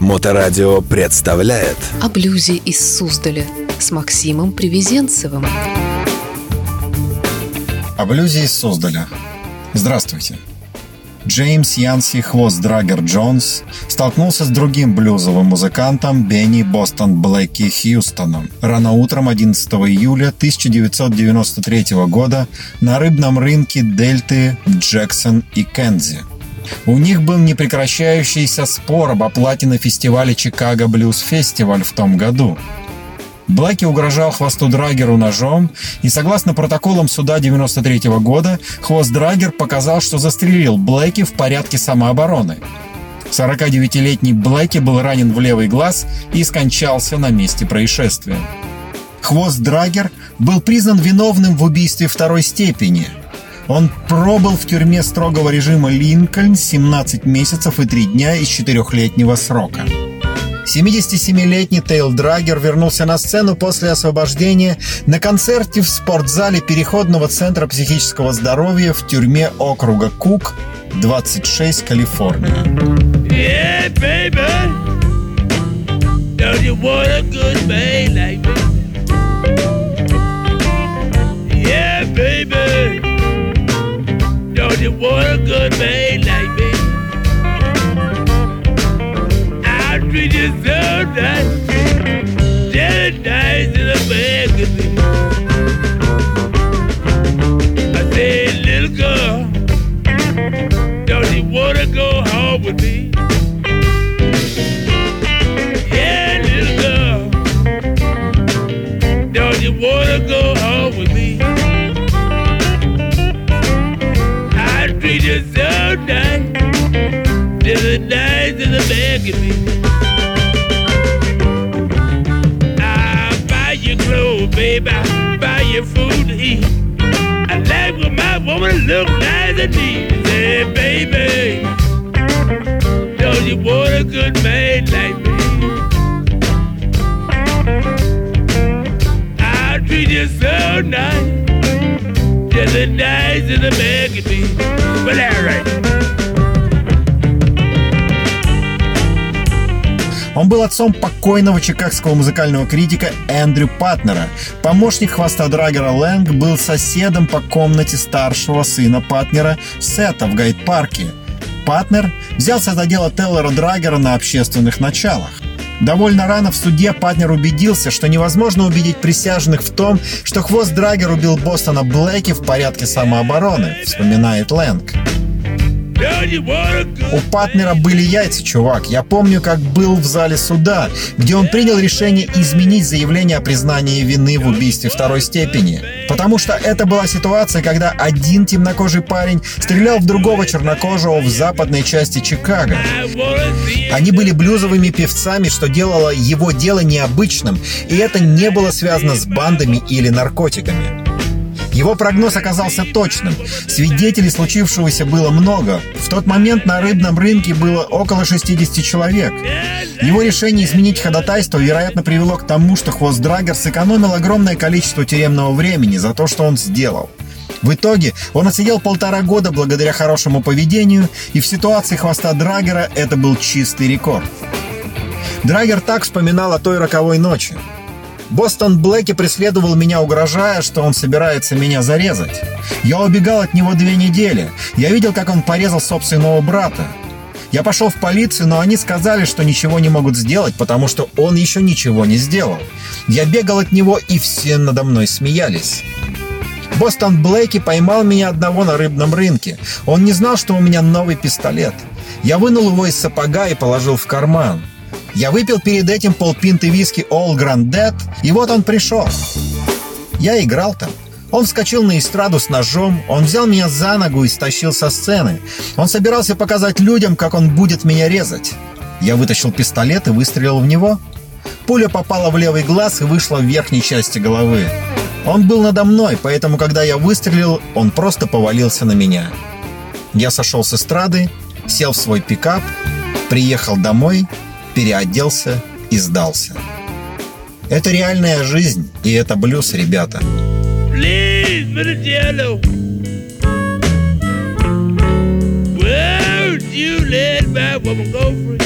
Моторадио представляет О блюзе из Суздаля с Максимом Привезенцевым. О блюзе из Суздаля. Здравствуйте. Джеймс Янси Хвост Драгер Джонс столкнулся с другим блюзовым музыкантом Бенни Бостон Блэки Хьюстоном рано утром 11 июля 1993 года на рыбном рынке Дельты в Джексон и Кензи. У них был непрекращающийся спор об оплате на фестивале Чикаго Блюз Фестиваль в том году. Блэки угрожал хвосту Драгеру ножом, и согласно протоколам суда 93 -го года, хвост Драгер показал, что застрелил Блэки в порядке самообороны. 49-летний Блэки был ранен в левый глаз и скончался на месте происшествия. Хвост Драгер был признан виновным в убийстве второй степени. Он пробыл в тюрьме строгого режима Линкольн 17 месяцев и 3 дня из четырехлетнего срока. 77-летний Тейл Драгер вернулся на сцену после освобождения на концерте в спортзале Переходного центра психического здоровья в тюрьме округа Кук, 26, Калифорния. Yeah, baby. Don't you want a good man like me? Want a good man like me? I'll treat you so nice. I'll buy you clothes, baby. Buy you food to eat. I like my woman look and you want a good man like me? I'll treat you so nice. Man be. Well, all right. Он был отцом покойного чикагского музыкального критика Эндрю Патнера. Помощник хвоста Драгера Лэнг был соседом по комнате старшего сына Патнера Сета в Гайд-парке. Патнер взялся за дело Теллера Драгера на общественных началах. Довольно рано в суде Патнер убедился, что невозможно убедить присяжных в том, что хвост Драгер убил Бостона Блэки в порядке самообороны, вспоминает Лэнг. У Патнера были яйца, чувак. Я помню, как был в зале суда, где он принял решение изменить заявление о признании вины в убийстве второй степени. Потому что это была ситуация, когда один темнокожий парень стрелял в другого чернокожего в западной части Чикаго. Они были блюзовыми певцами, что делало его дело необычным, и это не было связано с бандами или наркотиками. Его прогноз оказался точным. Свидетелей случившегося было много. В тот момент на рыбном рынке было около 60 человек. Его решение изменить ходатайство, вероятно, привело к тому, что Хвост Драгер сэкономил огромное количество тюремного времени за то, что он сделал. В итоге он отсидел полтора года благодаря хорошему поведению, и в ситуации хвоста Драгера это был чистый рекорд. Драгер так вспоминал о той роковой ночи. Бостон Блэки преследовал меня, угрожая, что он собирается меня зарезать. Я убегал от него две недели. Я видел, как он порезал собственного брата. Я пошел в полицию, но они сказали, что ничего не могут сделать, потому что он еще ничего не сделал. Я бегал от него, и все надо мной смеялись. Бостон Блэки поймал меня одного на рыбном рынке. Он не знал, что у меня новый пистолет. Я вынул его из сапога и положил в карман. Я выпил перед этим полпинты виски All Granddad, и вот он пришел. Я играл там. Он вскочил на эстраду с ножом, он взял меня за ногу и стащил со сцены. Он собирался показать людям, как он будет меня резать. Я вытащил пистолет и выстрелил в него. Пуля попала в левый глаз и вышла в верхней части головы. Он был надо мной, поэтому, когда я выстрелил, он просто повалился на меня. Я сошел с эстрады, сел в свой пикап, приехал домой, переоделся и сдался. Это реальная жизнь, и это блюз, ребята. Please, Mr. Jello. You let my woman go free?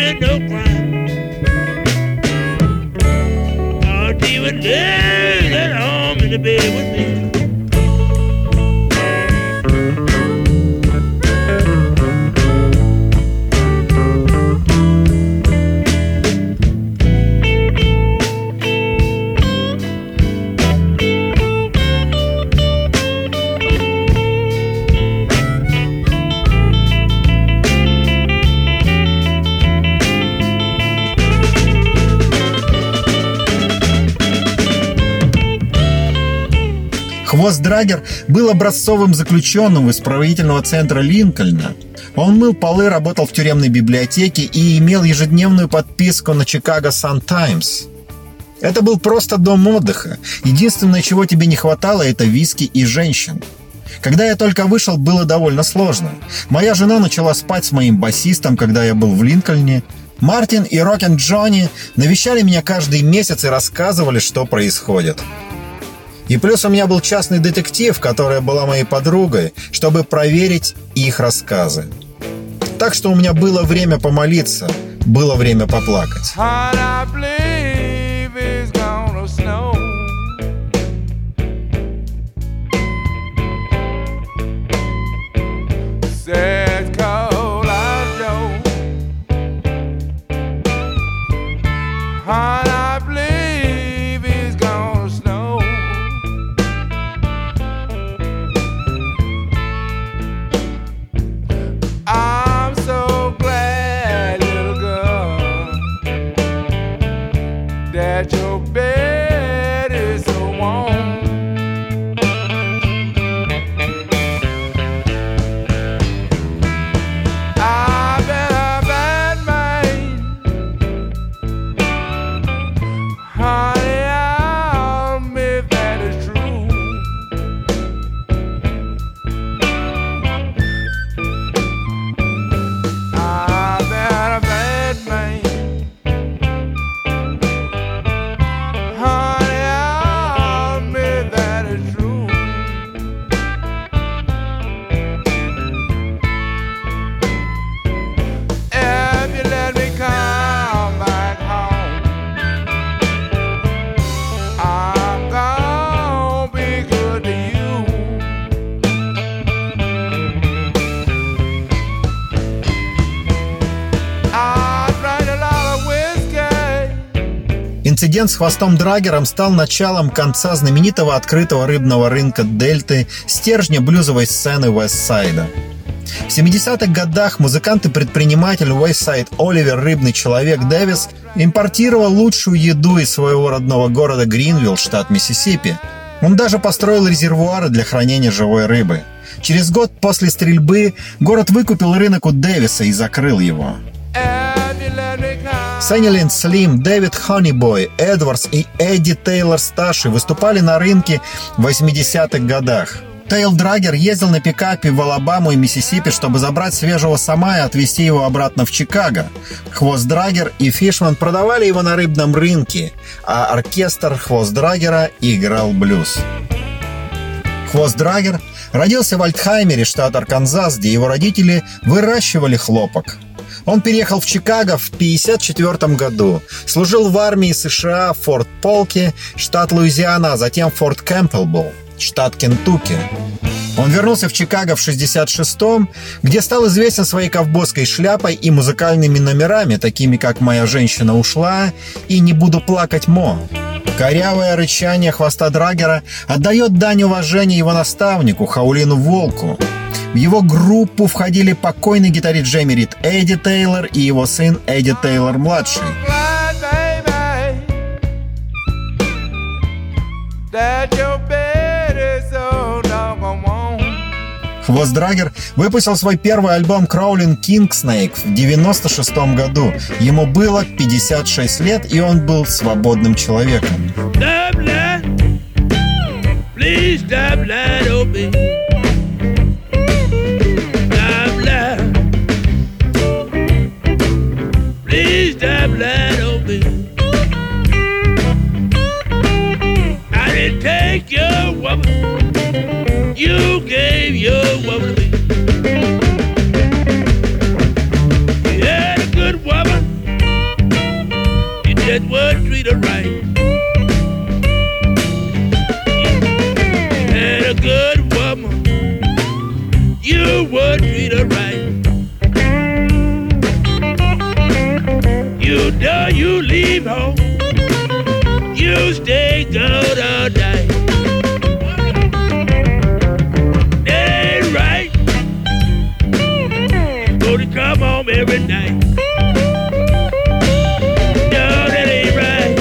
me no crime. Not even there at home in the bed with me. Хвост Драгер был образцовым заключенным из исправительного центра Линкольна. Он мыл полы, работал в тюремной библиотеке и имел ежедневную подписку на Чикаго Сан Таймс. Это был просто дом отдыха. Единственное, чего тебе не хватало, это виски и женщин. Когда я только вышел, было довольно сложно. Моя жена начала спать с моим басистом, когда я был в Линкольне. Мартин и Рокин Джонни навещали меня каждый месяц и рассказывали, что происходит. И плюс у меня был частный детектив, которая была моей подругой, чтобы проверить их рассказы. Так что у меня было время помолиться, было время поплакать. Инцидент с хвостом Драгером стал началом конца знаменитого открытого рыбного рынка Дельты, стержня блюзовой сцены Уэстсайда. В 70-х годах музыкант и предприниматель Уэстсайд Оливер Рыбный Человек Дэвис импортировал лучшую еду из своего родного города Гринвилл, штат Миссисипи. Он даже построил резервуары для хранения живой рыбы. Через год после стрельбы город выкупил рынок у Дэвиса и закрыл его. Сэнни Слим, Дэвид Хонибой, Эдвардс и Эдди Тейлор старший выступали на рынке в 80-х годах. Тейл Драгер ездил на пикапе в Алабаму и Миссисипи, чтобы забрать свежего сома и отвезти его обратно в Чикаго. Хвост Драгер и Фишман продавали его на рыбном рынке, а оркестр Хвост Драгера играл блюз. Хвост Драгер родился в Альтхаймере, штат Арканзас, где его родители выращивали хлопок. Он переехал в Чикаго в 1954 году, служил в армии США в Форт Полке, штат Луизиана, а затем Форт Кэмпбелл, штат Кентукки. Он вернулся в Чикаго в 66-м, где стал известен своей ковбойской шляпой и музыкальными номерами, такими как «Моя женщина ушла» и «Не буду плакать, Мо». Корявое рычание хвоста Драгера отдает дань уважения его наставнику Хаулину Волку. В его группу входили покойный гитарист Джейми Рид Эдди Тейлор и его сын Эдди Тейлор-младший. Хвост Драгер выпустил свой первый альбом Crawling King Snake в 96 году. Ему было 56 лет, и он был свободным человеком. Stop lying. would treat her right. You know you leave home, you stay good all night. That ain't right. You go to come home every night. No, that ain't right.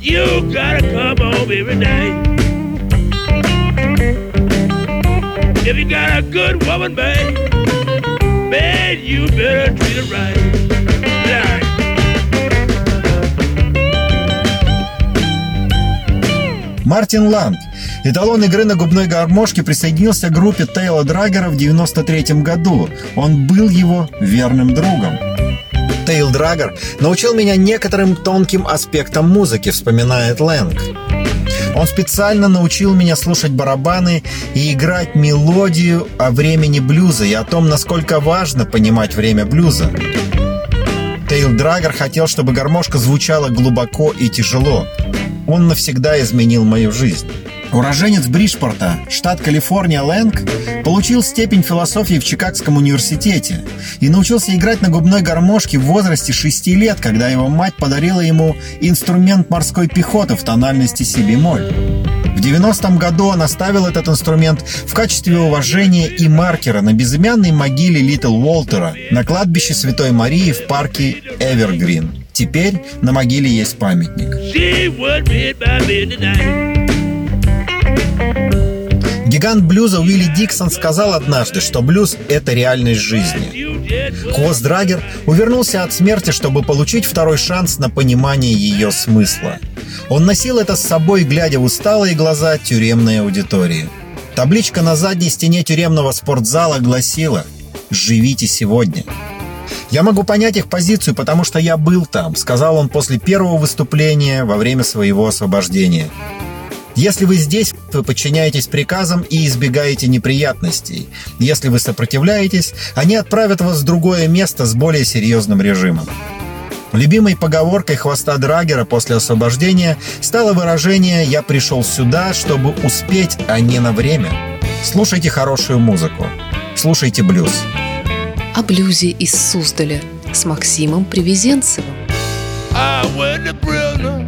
You gotta come home every night. You got a good woman, babe, man, you better treat her right. Мартин Ланг, эталон игры на губной гармошке, присоединился к группе Тейла Драгера в 93 году. Он был его верным другом. Тейл Драгер научил меня некоторым тонким аспектам музыки, вспоминает Лэнг. Он специально научил меня слушать барабаны и играть мелодию о времени блюза и о том, насколько важно понимать время блюза. Тейл Драгер хотел, чтобы гармошка звучала глубоко и тяжело. Он навсегда изменил мою жизнь. Уроженец Бриджпорта, штат Калифорния Лэнг, получил степень философии в Чикагском университете и научился играть на губной гармошке в возрасте 6 лет, когда его мать подарила ему инструмент морской пехоты в тональности си бемоль. В 90-м году он оставил этот инструмент в качестве уважения и маркера на безымянной могиле Литл Уолтера на кладбище Святой Марии в парке Эвергрин. Теперь на могиле есть памятник. Гигант блюза Уилли Диксон сказал однажды, что блюз — это реальность жизни. Хвост Драгер увернулся от смерти, чтобы получить второй шанс на понимание ее смысла. Он носил это с собой, глядя в усталые глаза тюремной аудитории. Табличка на задней стене тюремного спортзала гласила «Живите сегодня». «Я могу понять их позицию, потому что я был там», сказал он после первого выступления во время своего освобождения. Если вы здесь, вы подчиняетесь приказам и избегаете неприятностей. Если вы сопротивляетесь, они отправят вас в другое место с более серьезным режимом. Любимой поговоркой хвоста Драгера после освобождения стало выражение «Я пришел сюда, чтобы успеть, а не на время». Слушайте хорошую музыку. Слушайте блюз. О блюзе из Суздаля с Максимом Привезенцевым. I went to prison.